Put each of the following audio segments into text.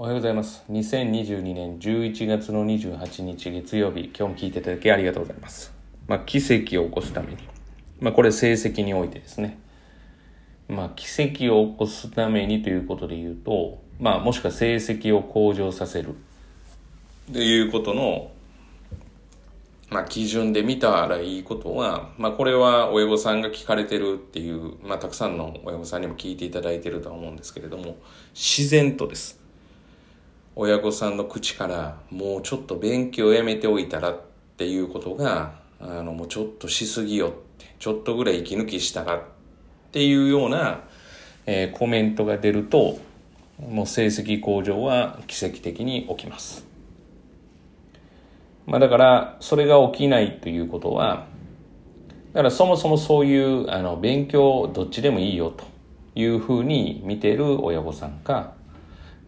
おはようございます。2022年11月の28日月曜日、今日も聞いていただきありがとうございます。まあ、奇跡を起こすために。まあ、これ成績においてですね。まあ、奇跡を起こすためにということで言うと、まあ、もしくは成績を向上させる。ということの、まあ、基準で見たらいいことは、まあ、これは親御さんが聞かれてるっていう、まあ、たくさんの親御さんにも聞いていただいてるとは思うんですけれども、自然とです。親御さんの口から、もうちょっと勉強やめておいたらっていうことが、あの、もうちょっとしすぎよって、ちょっとぐらい息抜きしたらっていうような、えー、コメントが出ると、もう成績向上は奇跡的に起きます。まあ、だからそれが起きないということはだからそもそもそういうあの勉強どっちでもいいよというふうに見てる親御さんか、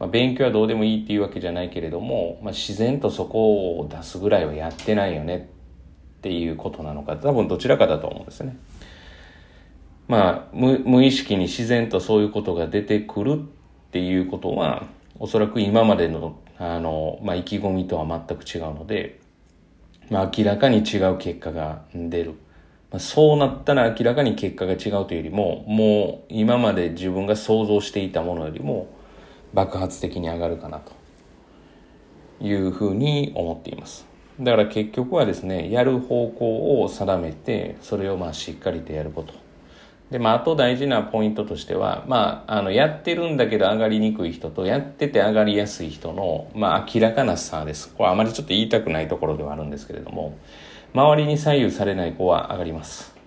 まあ、勉強はどうでもいいっていうわけじゃないけれども、まあ、自然とそこを出すぐらいはやってないよねっていうことなのか多分どちらかだと思うんですね。まあ無無意識に自然とそういうことが出てくるっていうことはおそらく今までのあの、まあ、意気込みとは全く違うのでまあ、明らかに違う結果が出る。まあ、そうなったら明らかに結果が違うというよりも、もう今まで自分が想像していたものよりも爆発的に上がるかなというふうに思っています。だから結局はですね、やる方向を定めて、それをまあしっかりとやること。で、まあ、あと大事なポイントとしては、まあ、あの、やってるんだけど上がりにくい人と、やってて上がりやすい人の、まあ、明らかな差です。これあまりちょっと言いたくないところではあるんですけれども、周りに左右されない子は上がります。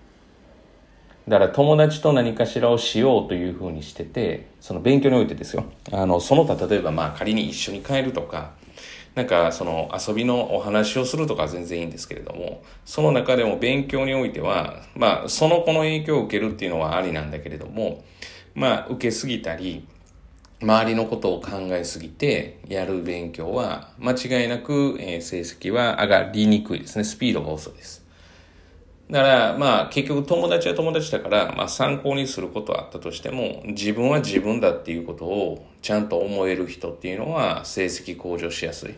だから友達と何かしらをしようというふうにしてて、その勉強においてですよ。あの、その他例えばまあ仮に一緒に帰るとか、なんかその遊びのお話をするとか全然いいんですけれども、その中でも勉強においては、まあその子の影響を受けるっていうのはありなんだけれども、まあ受けすぎたり、周りのことを考えすぎてやる勉強は間違いなく、成績は上がりにくいですね。スピードが遅いです。だからまあ結局友達は友達だからまあ参考にすることはあったとしても自分は自分だっていうことをちゃんと思える人っていうのは成績向上しやすい。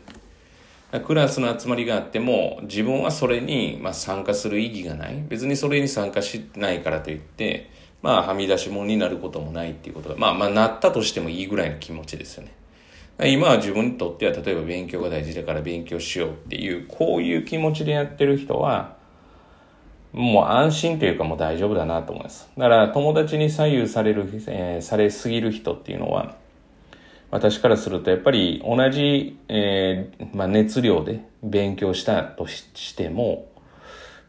クラスの集まりがあっても自分はそれにまあ参加する意義がない。別にそれに参加しないからといってまあはみ出し物になることもないっていうことがまあまあなったとしてもいいぐらいの気持ちですよね。今は自分にとっては例えば勉強が大事だから勉強しようっていうこういう気持ちでやってる人はもう安心というかもう大丈夫だなと思います。だから友達に左右される、えー、されすぎる人っていうのは、私からするとやっぱり同じ、えー、まあ、熱量で勉強したとしても、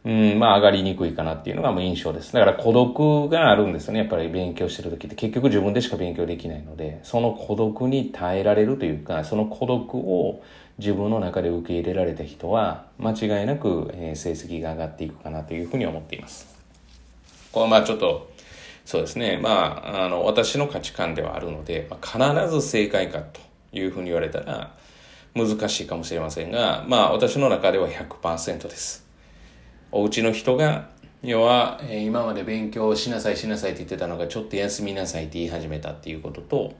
うん、まあ上がりにくいかなっていうのがもう印象です。だから孤独があるんですよね。やっぱり勉強してる時って結局自分でしか勉強できないので、その孤独に耐えられるというか、その孤独を自分の中で受け入れられた人は間違いなく、成績が上がっていくかなというふうに思っています。これまあちょっとそうですねまああの私の価値観ではあるので、まあ、必ず正解かというふうに言われたら難しいかもしれませんがまあ私の中では100%です。お家の人が要は、え今まで勉強しなさいしなさいって言ってたのがちょっと休みなさいって言い始めたっていうことと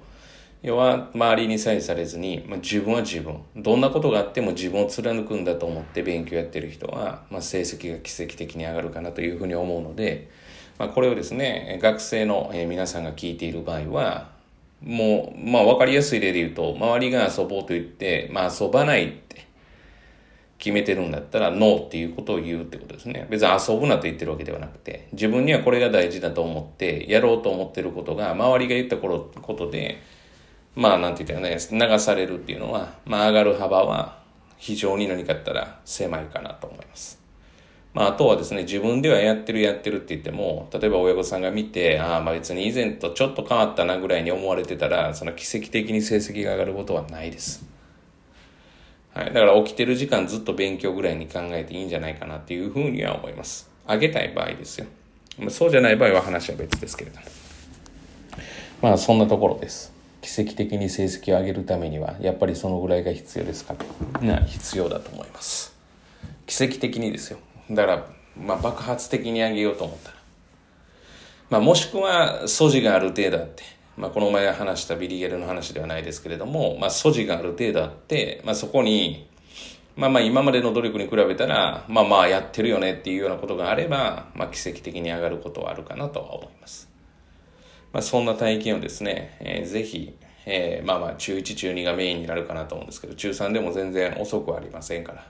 要は周りに左右されずに、まあ、自分は自分。どんなことがあっても自分を貫くんだと思って勉強やってる人は、まあ、成績が奇跡的に上がるかなというふうに思うので、まあ、これをですね学生の皆さんが聞いている場合はもう、まあ、分かりやすい例で言うと周りが遊ぼうと言って、まあ、遊ばないって決めてるんだったらノーっていうことを言うってことですね。別に遊ぶなと言ってるわけではなくて、自分にはこれが大事だと思って、やろうと思ってることが、周りが言ったことで、まあなんて言ったらね、流されるっていうのは、まあ上がる幅は非常に何かあったら狭いかなと思います。まああとはですね、自分ではやってるやってるって言っても、例えば親御さんが見て、ああまあ別に以前とちょっと変わったなぐらいに思われてたら、その奇跡的に成績が上がることはないです。はい。だから起きてる時間ずっと勉強ぐらいに考えていいんじゃないかなっていうふうには思います。上げたい場合ですよ。そうじゃない場合は話は別ですけれども。まあそんなところです。奇跡的に成績を上げるためにはやっぱりそのぐらいが必要ですかな必要だと思います奇跡的にですよだから、まあ、爆発的に上げようと思ったら、まあ、もしくは素地がある程度あってまあ、この前話したビリゲルの話ではないですけれども、まあ、素地がある程度あって、まあ、そこに、まあまあ今までの努力に比べたら、まあまあやってるよねっていうようなことがあれば、まあ奇跡的に上がることはあるかなとは思います。まあそんな体験をですね、えー、ぜひ、えー、まあまあ中1中2がメインになるかなと思うんですけど、中3でも全然遅くはありませんから。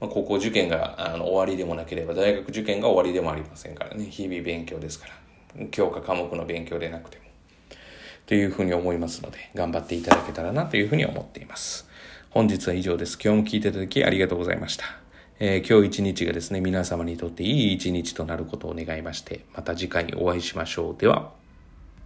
まあ、高校受験があの終わりでもなければ大学受験が終わりでもありませんからね日々勉強ですから教科科目の勉強でなくてもというふうに思いますので頑張っていただけたらなというふうに思っています本日は以上です今日も聞いていただきありがとうございましたえー、今日一日がですね、皆様にとっていい一日となることを願いまして、また次回お会いしましょう。では。